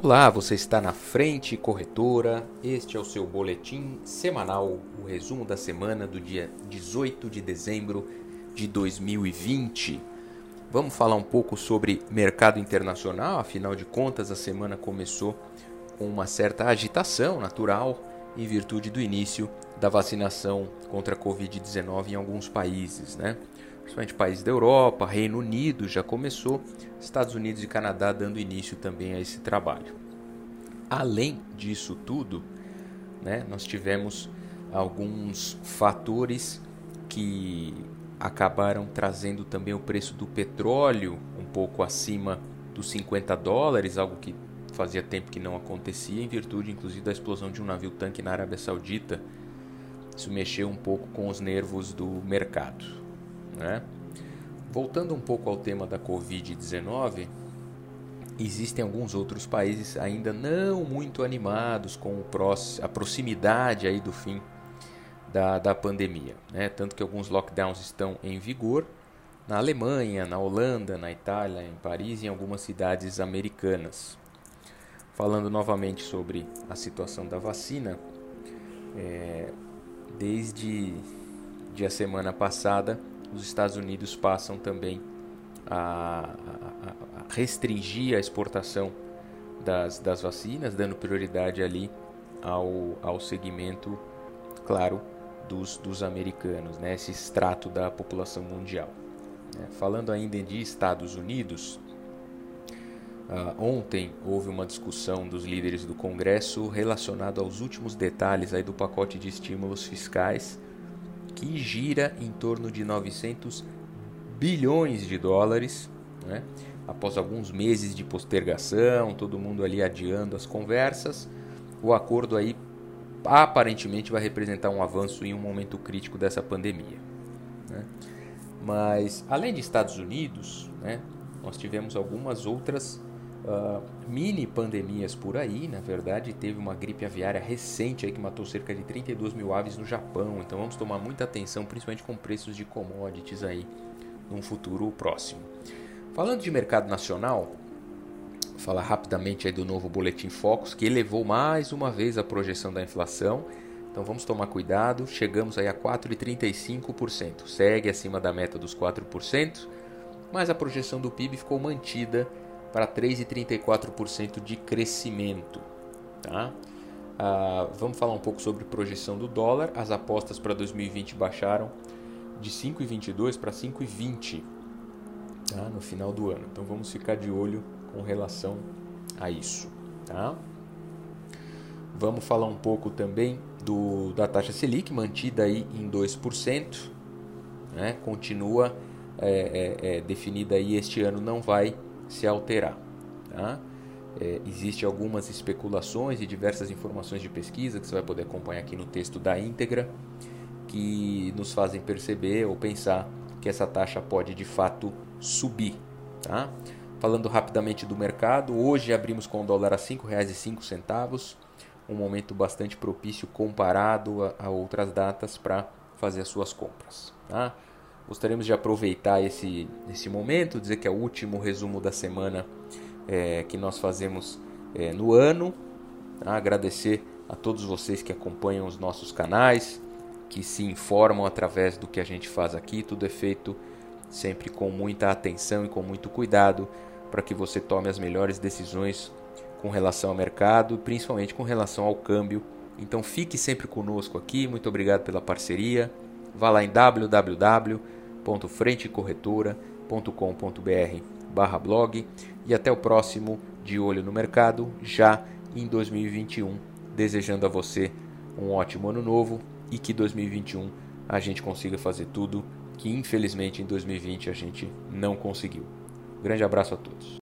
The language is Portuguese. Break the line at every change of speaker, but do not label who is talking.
Olá, você está na Frente Corretora. Este é o seu boletim semanal, o resumo da semana do dia 18 de dezembro de 2020. Vamos falar um pouco sobre mercado internacional, afinal de contas, a semana começou com uma certa agitação natural em virtude do início da vacinação contra a Covid-19 em alguns países, né? Principalmente países da Europa, Reino Unido já começou, Estados Unidos e Canadá dando início também a esse trabalho. Além disso tudo, né, nós tivemos alguns fatores que acabaram trazendo também o preço do petróleo um pouco acima dos 50 dólares, algo que fazia tempo que não acontecia, em virtude inclusive da explosão de um navio tanque na Arábia Saudita. Isso mexeu um pouco com os nervos do mercado. Né? Voltando um pouco ao tema da Covid-19, existem alguns outros países ainda não muito animados com a proximidade aí do fim da, da pandemia. Né? Tanto que alguns lockdowns estão em vigor na Alemanha, na Holanda, na Itália, em Paris e em algumas cidades americanas. Falando novamente sobre a situação da vacina, é, desde a semana passada os Estados Unidos passam também a, a, a restringir a exportação das, das vacinas, dando prioridade ali ao, ao segmento, claro, dos, dos americanos, né? esse extrato da população mundial. É, falando ainda de Estados Unidos, uh, ontem houve uma discussão dos líderes do Congresso relacionado aos últimos detalhes aí do pacote de estímulos fiscais que gira em torno de 900 bilhões de dólares, né? após alguns meses de postergação, todo mundo ali adiando as conversas, o acordo aí aparentemente vai representar um avanço em um momento crítico dessa pandemia. Né? Mas além de Estados Unidos, né, nós tivemos algumas outras uh, mini pandemias por aí. Na verdade, teve uma gripe aviária recente aí que matou cerca de 32 mil aves no Japão. Então vamos tomar muita atenção, principalmente com preços de commodities aí num futuro próximo. Falando de mercado nacional, vou falar rapidamente aí do novo boletim Focus que elevou mais uma vez a projeção da inflação. Então vamos tomar cuidado, chegamos aí a 4,35%, segue acima da meta dos 4%, mas a projeção do PIB ficou mantida para 3,34% de crescimento. Tá? Ah, vamos falar um pouco sobre projeção do dólar. As apostas para 2020 baixaram de 5,22 para 5,20 tá? no final do ano. Então vamos ficar de olho com relação a isso. Tá? Vamos falar um pouco também do, da taxa Selic, mantida aí em 2%. Né? Continua é, é, é, definida aí este ano, não vai se alterar. Tá? É, Existem algumas especulações e diversas informações de pesquisa que você vai poder acompanhar aqui no texto da íntegra que nos fazem perceber ou pensar que essa taxa pode de fato subir. Tá? Falando rapidamente do mercado, hoje abrimos com o dólar a R$ 5,05, um momento bastante propício comparado a, a outras datas para fazer as suas compras. Tá? Gostaríamos de aproveitar esse, esse momento, dizer que é o último resumo da semana é, que nós fazemos é, no ano. Tá? Agradecer a todos vocês que acompanham os nossos canais, que se informam através do que a gente faz aqui. Tudo é feito sempre com muita atenção e com muito cuidado para que você tome as melhores decisões com relação ao mercado, principalmente com relação ao câmbio. Então fique sempre conosco aqui. Muito obrigado pela parceria. Vá lá em www www.frentecorretora.com.br barra blog e até o próximo De Olho no Mercado, já em 2021, desejando a você um ótimo ano novo e que 2021 a gente consiga fazer tudo que infelizmente em 2020 a gente não conseguiu. Grande abraço a todos.